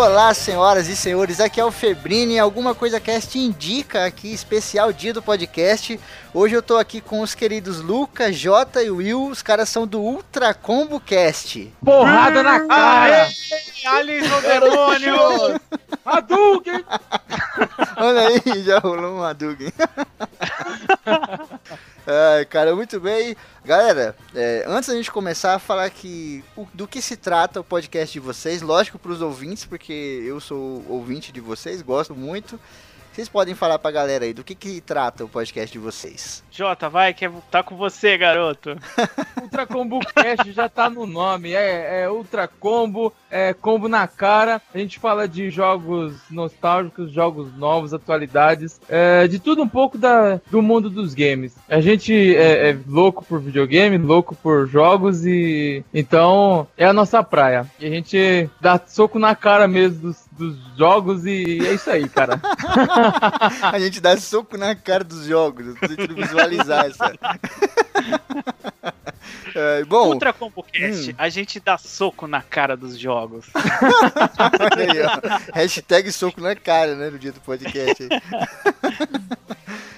Olá, senhoras e senhores, aqui é o Febrini. Alguma coisa cast indica aqui, especial dia do podcast. Hoje eu tô aqui com os queridos Lucas, Jota e Will. Os caras são do Ultra Combo Cast. Porrada na cara! Aliens no demônio! Hadouken! Olha aí, já rolou um Hadouken. Ai, cara, muito bem. Galera, é, antes da gente começar a falar que o- do que se trata o podcast de vocês, lógico para os ouvintes, porque eu sou ouvinte de vocês, gosto muito. Vocês podem falar pra galera aí do que que trata o podcast de vocês. Jota, vai, que tá com você, garoto. Ultra Combo Cash já tá no nome. É, é Ultra Combo, é combo na cara. A gente fala de jogos nostálgicos, jogos novos, atualidades, é, de tudo um pouco da, do mundo dos games. A gente é, é louco por videogame, louco por jogos e então é a nossa praia. E a gente dá soco na cara mesmo dos, dos jogos e é isso aí, cara. A gente dá soco na cara dos jogos, eu tô tentando visualizar essa. É, bom, Ultra Combo Cast, hum. a gente dá soco na cara dos jogos. olha aí, ó. Hashtag soco na cara, né, no dia do podcast. aí.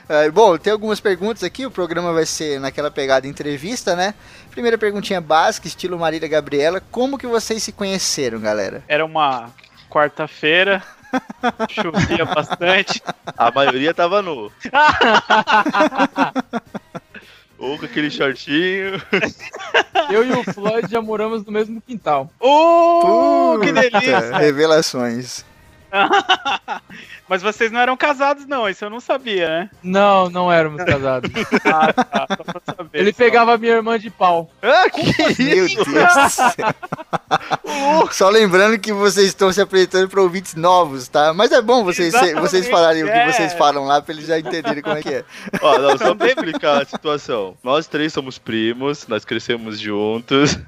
É, bom, tem algumas perguntas aqui, o programa vai ser naquela pegada entrevista, né? Primeira perguntinha básica, estilo Marília Gabriela. Como que vocês se conheceram, galera? Era uma quarta-feira, chovia bastante. A maioria tava nu. Ou com aquele shortinho. Eu e o Floyd já moramos no mesmo quintal. Uh, que Puta, delícia! Revelações. Mas vocês não eram casados, não, isso eu não sabia, né? Não, não éramos casados. Ah, tá, só pra saber. Ele só. pegava minha irmã de pau. Ah, que Meu Deus do céu. Só lembrando que vocês estão se apresentando para ouvintes novos, tá? Mas é bom vocês, Exatamente, vocês falarem o que é. vocês falam lá pra eles já entenderem como é que é. Ó, não, só pra explicar a situação. Nós três somos primos, nós crescemos juntos.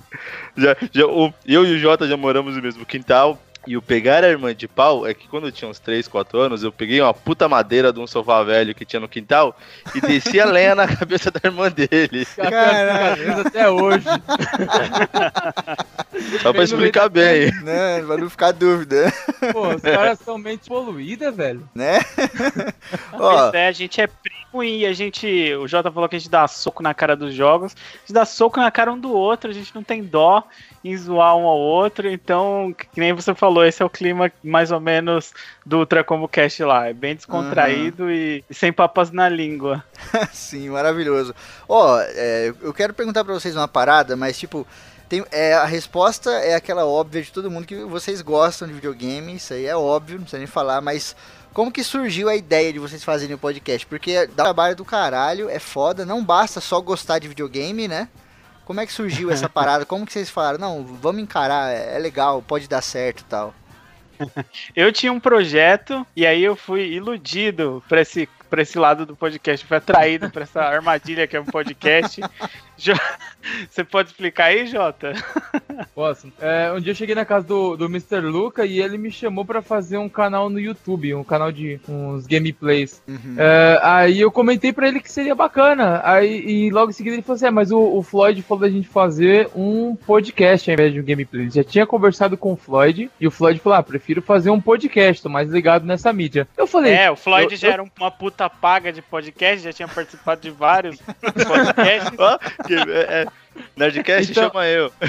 Já, já, o, eu e o Jota já moramos no mesmo quintal. E o pegar a irmã de pau é que quando eu tinha uns 3, 4 anos, eu peguei uma puta madeira de um sofá velho que tinha no quintal e desci a lenha na cabeça da irmã dele. Caralho. até hoje. Só pra explicar bem. Né? Pra não ficar dúvida, Pô, os caras são mente poluída, velho. né? Ó, é, a gente é primo e a gente. O Jota falou que a gente dá soco na cara dos jogos. A gente dá soco na cara um do outro, a gente não tem dó em zoar um ao outro. Então, que nem você falou, esse é o clima mais ou menos do Ultra Combo Cast lá. É bem descontraído e, e sem papas na língua. sim, maravilhoso. Ó, é, eu quero perguntar pra vocês uma parada, mas tipo, tem, é, a resposta é aquela óbvia de todo mundo que vocês gostam de videogame, isso aí é óbvio, não precisa nem falar, mas como que surgiu a ideia de vocês fazerem o podcast? Porque dá um trabalho do caralho, é foda, não basta só gostar de videogame, né? Como é que surgiu essa parada? Como que vocês falaram? Não, vamos encarar, é é legal, pode dar certo e tal. Eu tinha um projeto e aí eu fui iludido pra esse, pra esse lado do podcast, fui atraído pra essa armadilha que é um podcast. Você pode explicar aí, Jota? Posso. É, um dia eu cheguei na casa do, do Mr. Luca e ele me chamou pra fazer um canal no YouTube, um canal de uns gameplays. Uhum. É, aí eu comentei pra ele que seria bacana. Aí, e logo em seguida ele falou assim: é, mas o, o Floyd falou da gente fazer um podcast ao invés de um gameplay. Ele já tinha conversado com o Floyd e o Floyd falou: ah, prefiro fazer um podcast, tô mais ligado nessa mídia. Eu falei: É, o Floyd eu- já era um- uma puta paga de podcast, já tinha participado de vários podcasts. É, é, Nerdcast Então- chama eu.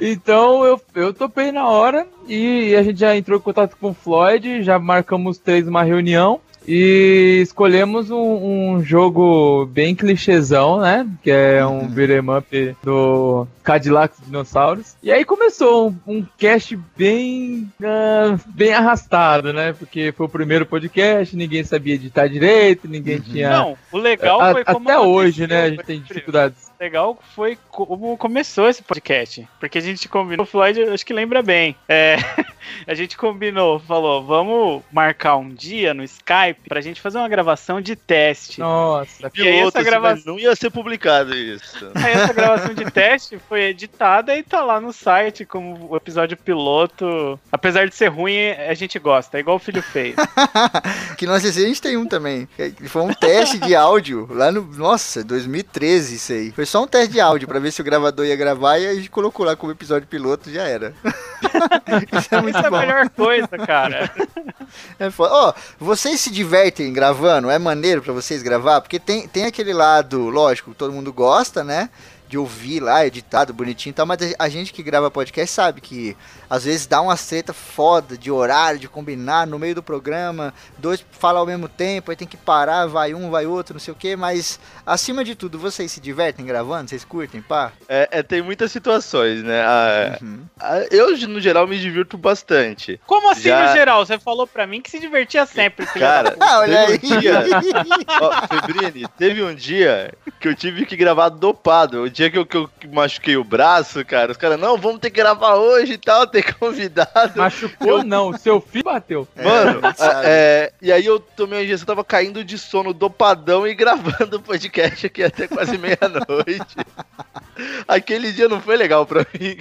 Então eu, eu topei na hora e a gente já entrou em contato com o Floyd, já marcamos três uma reunião e escolhemos um, um jogo bem clichêzão, né? Que é um beat'em up do Cadillac dos Dinossauros. E aí começou um, um cast bem, ah, bem arrastado, né? Porque foi o primeiro podcast, ninguém sabia editar direito, ninguém tinha... Não, o legal A- foi como até hoje, né? A gente tem dificuldades. O legal foi como começou esse podcast. Porque a gente combinou, o Floyd acho que lembra bem. É, a gente combinou, falou, vamos marcar um dia no Skype pra gente fazer uma gravação de teste. Nossa, E aí essa gravação- mas não ia ser publicado isso. Aí essa gravação de teste foi editada e tá lá no site como o episódio piloto. Apesar de ser ruim, a gente gosta, é igual o filho feio. que nós a gente tem um também. que Foi um teste de áudio lá no. Nossa, 2013 isso aí. Foi só um teste de áudio pra ver se o gravador ia gravar e a gente colocou lá como episódio piloto e já era. isso é muito Isso é a bom. melhor coisa, cara. É foda. Ó, vocês se divertem gravando? É maneiro pra vocês gravar? Porque tem, tem aquele lado, lógico, que todo mundo gosta, né? De ouvir lá, editado, bonitinho e tal, mas a gente que grava podcast sabe que às vezes dá uma treta foda de horário, de combinar no meio do programa, dois falam ao mesmo tempo, aí tem que parar, vai um, vai outro, não sei o que, mas acima de tudo, vocês se divertem gravando? Vocês curtem, pá? É, é, tem muitas situações, né? Ah, Uhum. ah, eu, no geral, me divirto bastante. Como assim, Já- no geral? Você falou pra mim que se divertia sempre. Cara. Ah, olha aí. teve um dia, ó, Febrini, teve um dia que eu tive que gravar dopado. O dia que eu, que eu machuquei o braço, cara, os caras, não, vamos ter que gravar hoje e tal, tem convidado. Machucou não, seu filho bateu. Mano, É, é, e aí eu tomei uma injeção, tava caindo de sono dopadão e gravando o podcast aqui até quase meia-noite. Aquele dia não foi legal pra mim.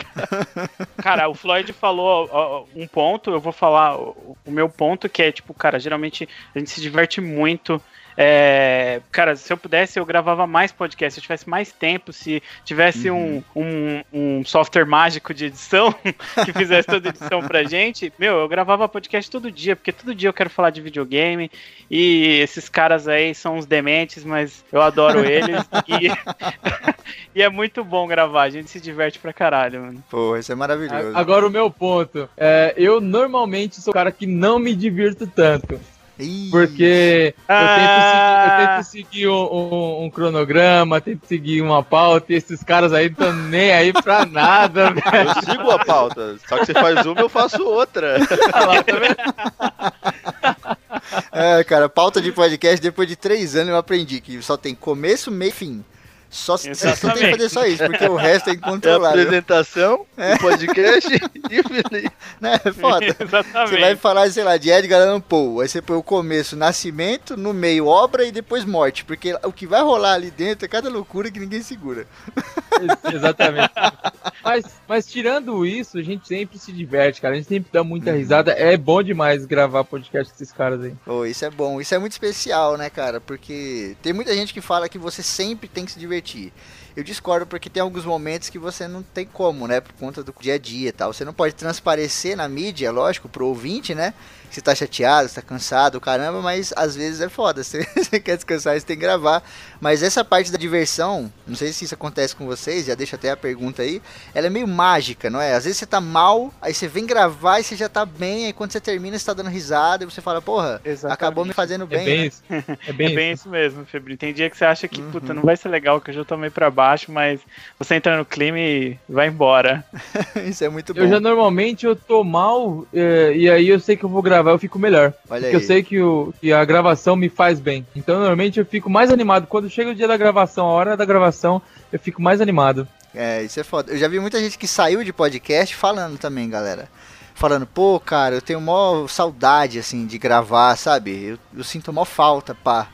Cara, o Floyd falou ó, um ponto, eu vou falar o, o meu ponto, que é tipo, cara, geralmente a gente se diverte muito. É, cara, se eu pudesse, eu gravava mais podcast. Se eu tivesse mais tempo, se tivesse um, um, um software mágico de edição que fizesse toda a edição pra gente, meu, eu gravava podcast todo dia, porque todo dia eu quero falar de videogame. E esses caras aí são uns dementes, mas eu adoro eles. e, e é muito bom gravar, a gente se diverte pra caralho, mano. Pô, isso é maravilhoso. Agora o meu ponto. É, eu normalmente sou o cara que não me divirto tanto. Porque eu Ah. tento seguir, eu tento seguir um, um- um cronograma, tento seguir uma pauta, e esses caras aí estão nem aí pra nada, velho. Eu sigo a pauta, só que você faz uma, eu faço outra. Lá, tá? É, cara, pauta de podcast, depois de três anos eu aprendi que só tem começo, meio e fim. Só, você só tem que fazer só isso, porque o resto é É a incontrolável. apresentação, o podcast e. Né? É foda. Você Exatamente. vai falar, sei lá, de Edgar Allan Poe, aí você põe o começo, nascimento, no meio, obra e depois morte, porque o que vai rolar ali dentro é cada loucura que ninguém segura. Exatamente. Mas, mas tirando isso, a gente sempre se diverte, cara. A gente sempre dá muita risada. É bom demais gravar podcast com esses caras aí. Pô, isso é bom, isso é muito especial, né, cara? Porque tem muita gente que fala que você sempre tem que se divertir refletir. Eu discordo porque tem alguns momentos que você não tem como, né? Por conta do dia a dia e tal. Você não pode transparecer na mídia, lógico, pro ouvinte, né? Que você tá chateado, você tá cansado, caramba, mas às vezes é foda. Você, você quer descansar, você tem que gravar. Mas essa parte da diversão, não sei se isso acontece com vocês, já deixa até a pergunta aí. Ela é meio mágica, não é? Às vezes você tá mal, aí você vem gravar e você já tá bem, aí quando você termina, você tá dando risada e você fala, porra, Exatamente. acabou me fazendo É bem. bem né? isso. É É bem, bem isso. isso mesmo, Febrinho. Tem dia que você acha que, Uhum. puta, não vai ser legal, que eu já tomei pra baixo, mas você entra no clima e vai embora. Isso é muito bom. Eu já normalmente eu tô mal é, e aí eu sei que eu vou gravar, eu fico melhor. Olha Porque eu aí. sei que, o, que a gravação me faz bem. Então normalmente eu fico mais animado. Quando chega o dia da gravação, a hora da gravação, eu fico mais animado. É, isso é foda. Eu já vi muita gente que saiu de podcast falando também, galera. Falando, pô, cara, eu tenho mó saudade, assim, de gravar, sabe? Eu, eu sinto mó falta, pá.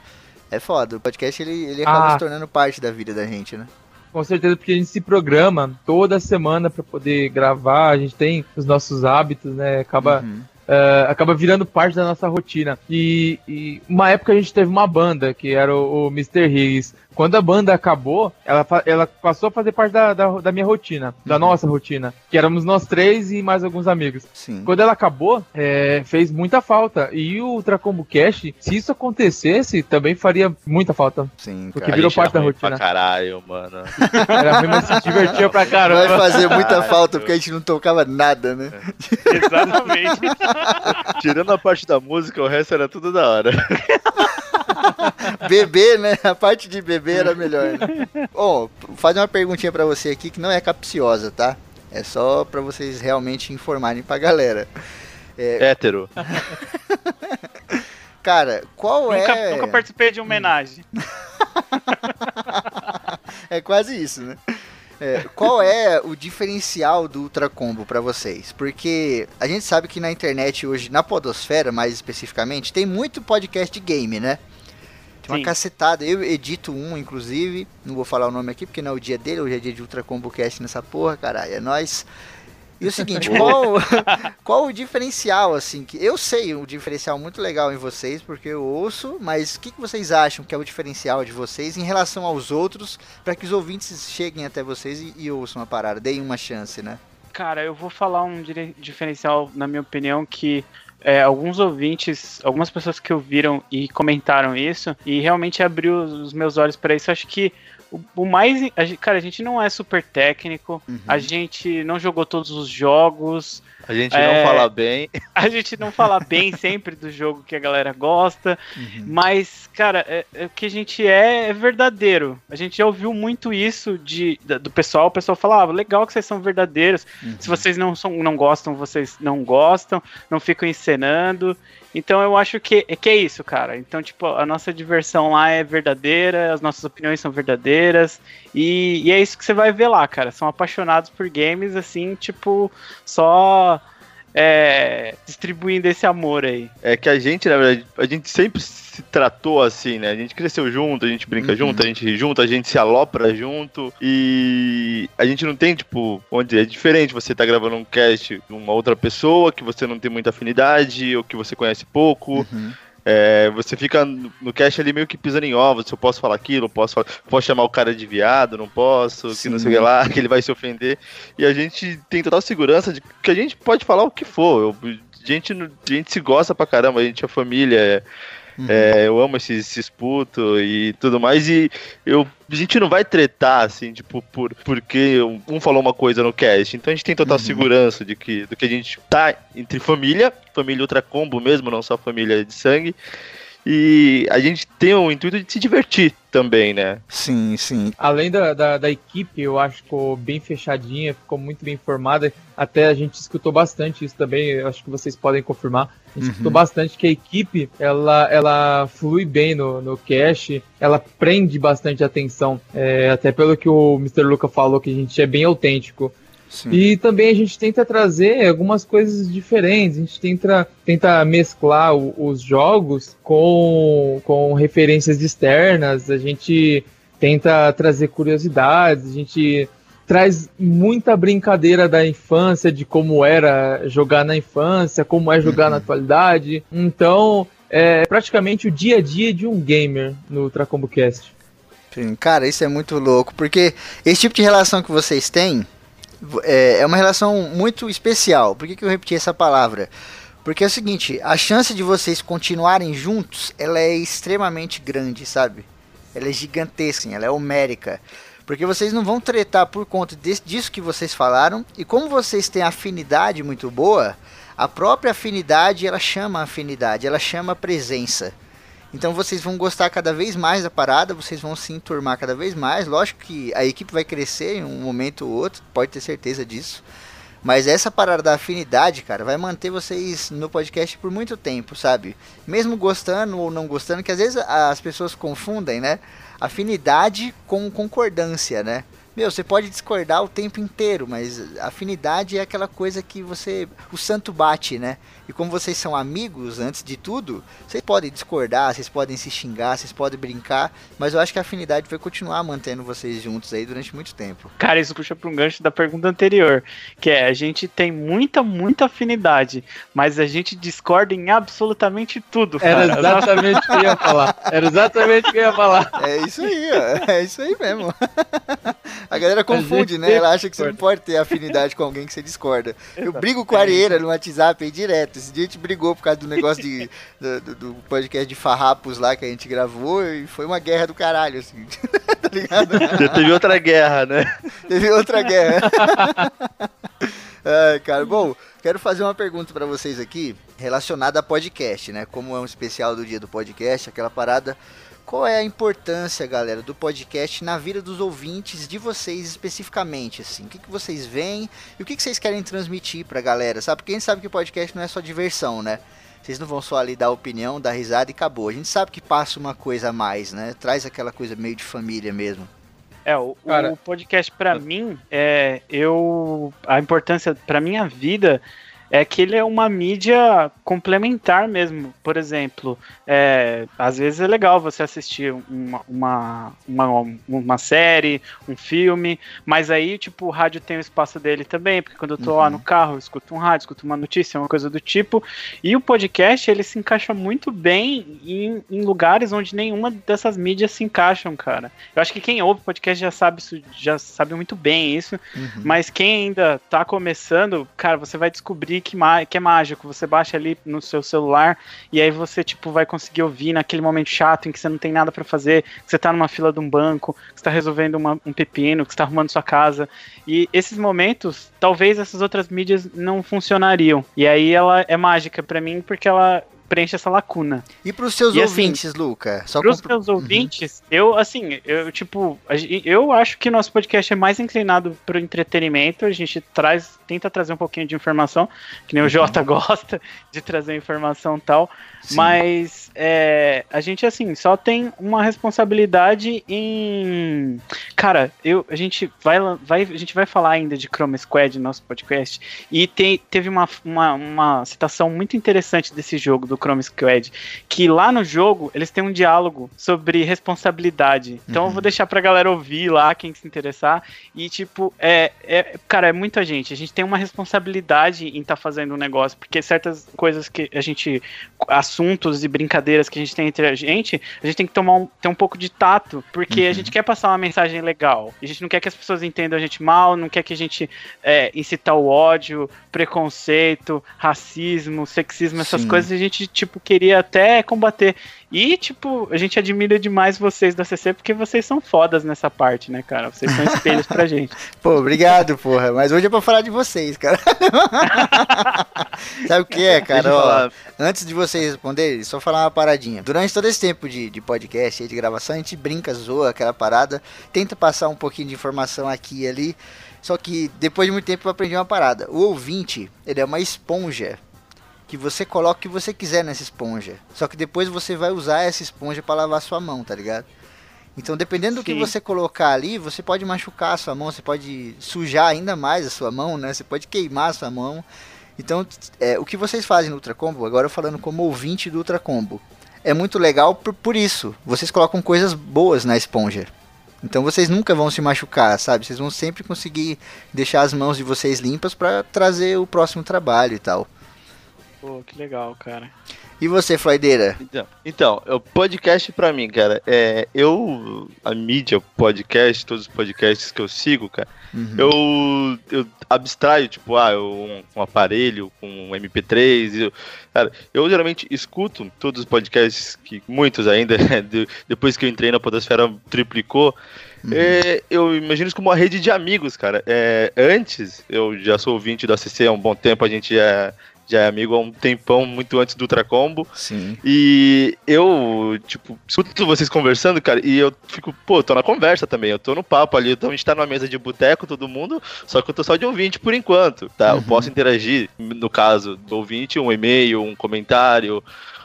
É foda. O podcast, ele, ele acaba Ah. se tornando parte da vida da gente, né? Com certeza, porque a gente se programa toda semana pra poder gravar, a gente tem os nossos hábitos, né? Acaba, Uhum. é, acaba virando parte da nossa rotina. E, e uma época a gente teve uma banda, que era o, o Mr. Higgs. Quando a banda acabou, ela, ela passou a fazer parte da, da, da minha rotina, da Uhum. nossa rotina. Que éramos nós três e mais alguns amigos. Sim. Quando ela acabou, é, fez muita falta. E o Ultracombo Cash, se isso acontecesse, também faria muita falta. Sim, Porque cara. virou parte da rotina. Pra caralho, mano. Era ruim, mas se divertia pra Vai caramba. fazer muita Caralho. falta porque a gente não tocava nada, né? Exatamente. Tirando a parte da música, o resto era tudo da hora. Beber, né? A parte de beber era melhor, né? Bom, fazer uma perguntinha pra você aqui que não é capciosa, tá? É só pra vocês realmente informarem pra galera. Hétero. Cara, qual nunca, é. nunca participei de homenagem. é quase isso, né? É, qual é o diferencial do Ultra Combo para vocês? Porque a gente sabe que na internet hoje, na podosfera mais especificamente, tem muito podcast de game, né? Tem uma Sim. cacetada. Eu edito um, inclusive. Não vou falar o nome aqui porque não é o dia dele. Hoje é dia de Ultra Combo Cast nessa porra, caralho. É nóis. E o seguinte, qual, qual o diferencial, assim, que eu sei um diferencial muito legal em vocês, porque eu ouço, mas o que, que vocês acham que é o diferencial de vocês em relação aos outros, para que os ouvintes cheguem até vocês e, e ouçam a parada, deem uma chance, né? Cara, eu vou falar um diferencial, na minha opinião, que é, alguns ouvintes, algumas pessoas que ouviram e comentaram isso, e realmente abriu os meus olhos para isso. Acho que o, o mais. a cara, a gente não é super técnico, Uhum. a gente não jogou todos os jogos, A gente É. não fala bem. a gente não fala bem sempre do jogo que a galera gosta, Uhum. mas, cara, é- é o que a gente é é verdadeiro. A gente já ouviu muito isso de, da- do pessoal. O pessoal falava, legal que vocês são verdadeiros. Uhum. Se vocês não, são, não gostam, vocês não gostam, não ficam encenando. Então eu acho que, que é isso, cara. Então, tipo, a nossa diversão lá é verdadeira, as nossas opiniões são verdadeiras. E, e é isso que você vai ver lá, cara. São apaixonados por games, assim, tipo, só é, distribuindo esse amor aí. É que a gente, na verdade, a gente sempre se tratou assim, né? A gente cresceu junto, a gente brinca Uhum. junto, a gente ri junto, a gente se alopra junto. E a gente não tem, tipo, onde é diferente você tá gravando um cast de uma outra pessoa que você não tem muita afinidade ou que você conhece pouco. Uhum. É, você fica no cast ali meio que pisando em ovos. Se eu posso falar aquilo, posso, falar- posso chamar o cara de viado, não posso, que não sei o que lá, que ele vai se ofender. E a gente tem total segurança de que a gente pode falar o que for. Eu- a, gente, a gente se gosta pra caramba, a gente é família. é- Uhum. é, eu amo esses, esses putos e tudo mais. E eu, a gente não vai tretar, assim, tipo, por, porque um falou uma coisa no cast. Então a gente tem total Uhum. segurança de que, do que a gente tá entre família, família Ultra Combo mesmo, não só família de sangue. E a gente tem o intuito de se divertir também, né? Sim, sim. Além da, da, da equipe, eu acho que ficou bem fechadinha, ficou muito bem formada. Até a gente escutou bastante isso também, eu acho que vocês podem confirmar. A gente Uhum. escutou bastante que a equipe, ela, ela flui bem no, no cache, ela prende bastante atenção. É, até pelo que o Mr. Luca falou, que a gente é bem autêntico. Sim. E também a gente tenta trazer algumas coisas diferentes, a gente tenta, tenta mesclar o- os jogos com, com referências externas, a gente tenta trazer curiosidades, a gente traz muita brincadeira da infância, de como era jogar na infância, como é jogar Uhum. na atualidade. Então, é praticamente o dia a dia de um gamer no Ultra Combo Cast. Sim, Cara, isso é muito louco, porque esse tipo de relação que vocês têm é, é uma relação muito especial. Por que, que eu repeti essa palavra? Porque é o seguinte, a chance de vocês continuarem juntos, ela é extremamente grande, sabe? Ela é gigantesca, ela é homérica. Porque vocês não vão tretar por conta desse- disso que vocês falaram, e como vocês têm afinidade muito boa, a própria afinidade, ela chama afinidade, ela chama presença. Então vocês vão gostar cada vez mais da parada, vocês vão se enturmar cada vez mais. Lógico que a equipe vai crescer em um momento ou outro, pode ter certeza disso. Mas essa parada da afinidade, cara, vai manter vocês no podcast por muito tempo, sabe? Mesmo gostando ou não gostando, que às vezes as pessoas confundem, né? Afinidade com concordância, né? Meu, você pode discordar o tempo inteiro, mas afinidade é aquela coisa que você. O santo bate, né? E como vocês são amigos, antes de tudo, vocês podem discordar, vocês podem se xingar, vocês podem brincar, mas eu acho que a afinidade vai continuar mantendo vocês juntos aí durante muito tempo. Cara, isso puxa para um gancho da pergunta anterior, que é a gente tem muita, muita afinidade, mas a gente discorda em absolutamente tudo, Era cara. exatamente o que eu ia falar. Era exatamente o que eu ia falar. É isso aí, ó. É isso aí mesmo. A galera confunde, né? Ela acha que você não pode ter afinidade com alguém que você discorda. Eu brigo com a Arieira no WhatsApp aí direto. Esse dia a gente brigou por causa do negócio de, do, do- podcast de farrapos lá que a gente gravou e foi uma guerra do caralho, assim. tá ligado? Já teve outra guerra, né? Teve outra guerra. Ai, cara, bom, quero fazer uma pergunta pra vocês aqui relacionada a podcast, né? Como é um especial do dia do podcast, aquela parada. Qual é a importância, galera, do podcast na vida dos ouvintes de vocês especificamente, assim? O que, que vocês veem e o que, que vocês querem transmitir pra galera, sabe? Porque a gente sabe que podcast não é só diversão, né? Vocês não vão só ali dar opinião, dar risada e acabou. A gente sabe que passa uma coisa a mais, né? Traz aquela coisa meio de família mesmo. É, o, Cara- o podcast pra mim, é, eu a importância pra minha vida é que ele é uma mídia complementar mesmo. Por exemplo, é, às vezes é legal você assistir uma, uma, uma, uma série, um filme, mas aí, tipo, o rádio tem o espaço dele também, porque quando eu tô lá no carro, eu escuto um rádio, escuto uma notícia, uma coisa do tipo. E o podcast, ele se encaixa muito bem em, em lugares onde nenhuma dessas mídias se encaixam, cara. Eu acho que quem ouve podcast já sabe isso, já sabe muito bem isso, Uhum. mas quem ainda tá começando, cara, você vai descobrir que, que é mágico. Você baixa ali no seu celular e aí você, tipo, vai conseguir ouvir naquele momento chato em que você não tem nada pra fazer, que você tá numa fila de um banco, que você tá resolvendo uma- um pepino, que você tá arrumando sua casa. E esses momentos, talvez essas outras mídias não funcionariam. E aí ela é mágica pra mim porque ela preenche essa lacuna. E pros seus E assim, ouvintes, Luca? Só Para os compro- meus ouvintes, eu, assim, eu, tipo, eu acho que nosso podcast é mais inclinado pro entretenimento, a gente traz, tenta trazer um pouquinho de informação, que nem o Jota gosta de trazer informação e tal, Sim. mas é, a gente, assim, só tem uma responsabilidade em... Cara, eu, a, gente vai, vai, a gente vai falar ainda de Chrome Squad no nosso podcast, e tem, teve uma, uma, uma citação muito interessante desse jogo, do Chrome Squad, que lá no jogo eles têm um diálogo sobre responsabilidade. Então eu vou deixar pra galera ouvir lá, quem se interessar. E, tipo, é, é. Cara, é muita gente. A gente tem uma responsabilidade em estar fazendo um negócio, porque certas coisas que a gente. assuntos e brincadeiras que a gente tem entre a gente, a gente tem que tomar um, ter um pouco de tato, porque a gente quer passar uma mensagem legal. A gente não quer que as pessoas entendam a gente mal, não quer que a gente é, incitar o ódio, preconceito, racismo, sexismo, essas Sim. coisas a gente, tipo, queria até combater. E, tipo, a gente admira demais vocês da CC porque vocês são fodas nessa parte, né, cara? Vocês são espelhos pra gente. Pô, obrigado, porra. Mas hoje é pra falar de vocês, cara. Sabe o que é, cara? Ó, antes de vocês responderem, só falar uma paradinha. Durante todo esse tempo de, de podcast e de gravação, a gente brinca, zoa aquela parada, tenta passar um pouquinho de informação aqui e ali. Só que depois de muito tempo eu aprendi uma parada. O ouvinte, ele é uma esponja. Que você coloca o que você quiser nessa esponja. Só que depois você vai usar essa esponja pra lavar sua mão, tá ligado? Então, dependendo do que você colocar ali, você pode machucar a sua mão, você pode sujar ainda mais a sua mão, né? Você pode queimar a sua mão. Então, é, o que vocês fazem no Ultra Combo, agora eu falando como ouvinte do Ultra Combo, é muito legal por, por isso. Vocês colocam coisas boas na esponja. Então vocês nunca vão se machucar, sabe? Vocês vão sempre conseguir deixar as mãos de vocês limpas pra trazer o próximo trabalho e tal. Pô, que legal, cara. E você, Floideira? Então, então, o podcast pra mim, cara, é eu a mídia podcast, todos os podcasts que eu sigo, cara, Uhum. eu eu abstraio, tipo, ah, eu, um, um aparelho com um MP3, e eu, cara, eu geralmente escuto todos os podcasts que muitos ainda de- depois que eu entrei na podosfera triplicou. É, eu imagino isso como uma rede de amigos, cara. É, antes, eu já sou ouvinte da CC há um bom tempo, a gente é, já é amigo há um tempão, muito antes do Ultracombo. Sim. E eu, tipo, escuto vocês conversando, cara, e eu fico, pô, tô na conversa também, eu tô no papo ali, então a gente tá numa mesa de boteco, todo mundo, só que eu tô só de ouvinte por enquanto, tá? Eu posso interagir, no caso do ouvinte, um e-mail, um comentário,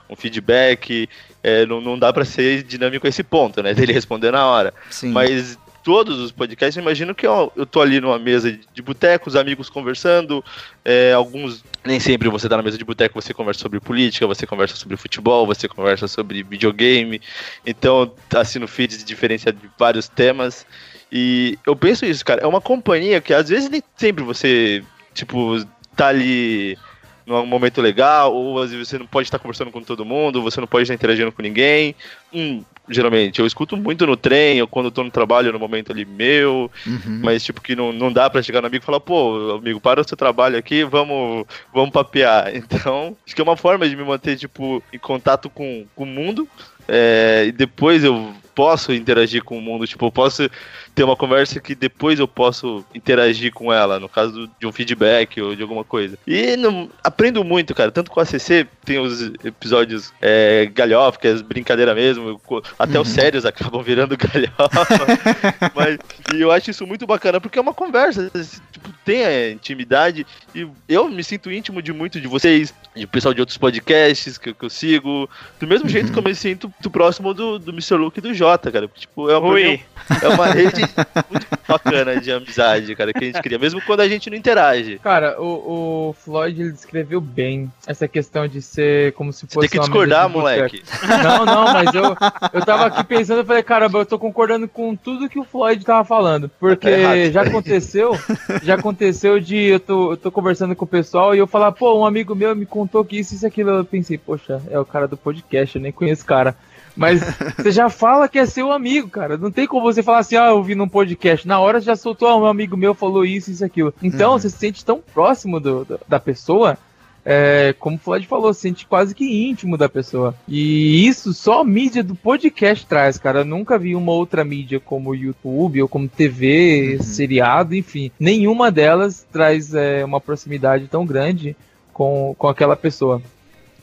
um feedback, é, não, não dá pra ser dinâmico a esse ponto, né? Dele responder na hora. Sim. Mas todos os podcasts, eu imagino que ó, eu tô ali numa mesa de- boteco, os amigos conversando, é, alguns, nem sempre você tá na mesa de boteco, você conversa sobre política, você conversa sobre futebol, você conversa sobre videogame, então assim no feed se diferencia de vários temas, e eu penso isso, cara, é uma companhia que às vezes nem sempre você, tipo, tá ali num momento legal, ou às vezes você não pode estar conversando com todo mundo, você não pode estar interagindo com ninguém. Hum, geralmente, eu escuto muito no trem, ou quando eu tô no trabalho, no momento ali meu, Uhum. mas tipo que não, não dá pra chegar no amigo e falar, pô, amigo, para o seu trabalho aqui, vamos, vamos papear. Então, acho que é uma forma de me manter, tipo, em contato com, com o mundo, é, e depois eu posso interagir com o mundo, tipo, eu posso ter uma conversa que depois eu posso interagir com ela, no caso de um feedback ou de alguma coisa. E não, aprendo muito, cara, tanto com a CC, tem os episódios é, galhofa, que é brincadeira mesmo, até os sérios acabam virando galhofa. Mas e eu acho isso muito bacana, porque é uma conversa, tipo, tem a intimidade, e eu me sinto íntimo de muito de vocês, de pessoal de outros podcasts que, que eu sigo. Do mesmo jeito que eu me sinto do próximo do, do Mr. Luke e do Jota, cara. Tipo, é uma, Ui. é uma rede muito bacana de amizade, cara, que a gente cria, mesmo quando a gente não interage. Cara, o, o Floyd ele descreveu bem essa questão de ser como se Você fosse tem que discordar, moleque. Não, não, mas eu, eu tava aqui pensando, eu falei, caramba, eu tô concordando com tudo que o Floyd tava falando. Porque Tá errado. já aconteceu, já aconteceu de eu tô, eu tô conversando com o pessoal e eu falar, pô, um amigo meu me contou que isso, isso e aquilo. Eu pensei, poxa, é o cara do podcast, eu nem conheço o cara. Mas você já fala que é seu amigo, cara. Não tem como você falar assim, ah, eu vi num podcast. Na hora você já soltou, ah, um amigo meu falou isso, isso aquilo. Então Uhum. você se sente tão próximo do- do- da pessoa é, como o Floyd falou, se sente quase que íntimo da pessoa. E isso só a mídia do podcast traz, cara. Eu nunca vi uma outra mídia como o YouTube ou como TV, Uhum. seriado, enfim. Nenhuma delas traz é, uma proximidade tão grande com, com aquela pessoa.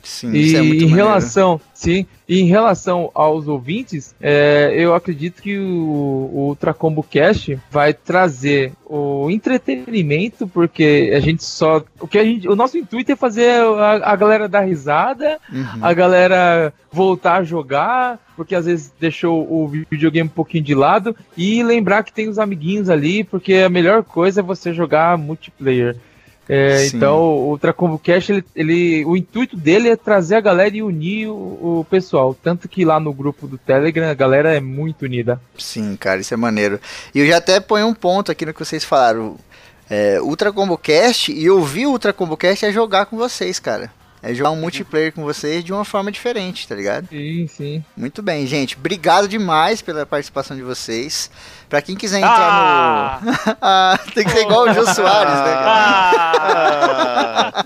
Sim, E é em maneiro. relação, sim, e em relação aos ouvintes, é, eu acredito que o, o Ultra Combo Cast vai trazer o entretenimento, porque a gente só, o que a gente, o nosso intuito é fazer a, a galera dar risada, Uhum. a galera voltar a jogar, porque às vezes deixou o videogame um pouquinho de lado e lembrar que tem os amiguinhos ali, porque a melhor coisa é você jogar multiplayer. É, então, o Cash, ele, ele- o intuito dele é trazer a galera e unir o, o pessoal. Tanto que lá no grupo do Telegram a galera é muito unida. Sim, cara, isso é maneiro. E eu já até ponho um ponto aqui no que vocês falaram. É, Ultra Combo Cast e ouvir o Ultra Combo Cast é jogar com vocês, cara. É jogar um multiplayer com vocês de uma forma diferente, tá ligado? Sim, sim. Muito bem, gente. Obrigado demais pela participação de vocês. Pra quem quiser entrar Ah! no. Ah, tem que ser igual o Jô Soares, né, cara? Ah!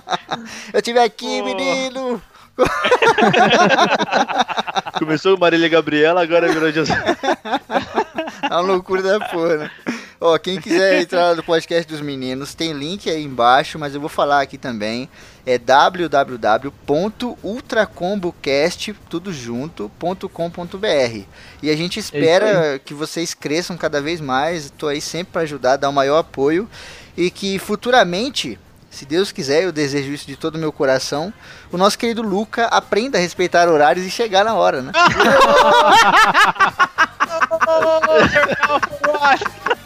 Eu tive aqui, Pô. menino! Começou o Marília Gabriela, agora virou Jesus. É uma loucura da porra, né? Ó, quem quiser entrar no podcast dos meninos, tem link aí embaixo, mas eu vou falar aqui também. É www.ultracombocast, tudo junto.com.br. E a gente espera que vocês cresçam cada vez mais. Tô aí sempre para ajudar, dar o maior apoio. E que futuramente, se Deus quiser, eu desejo isso de todo o meu coração, o nosso querido Luca aprenda a respeitar horários e chegar na hora, né?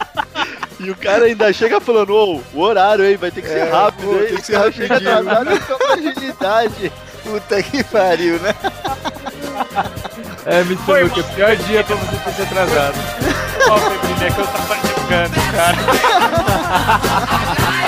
E o cara ainda chega falando, ô, o horário aí vai ter que ser É, rápido, pô, hein? tem que ser O cara chega rapidinho. atrasado com agilidade. Puta que pariu, né? É, me Foi, que é o pior dia pra você ter se atrasado. Ó, Febrinha, que eu tava jogando, cara.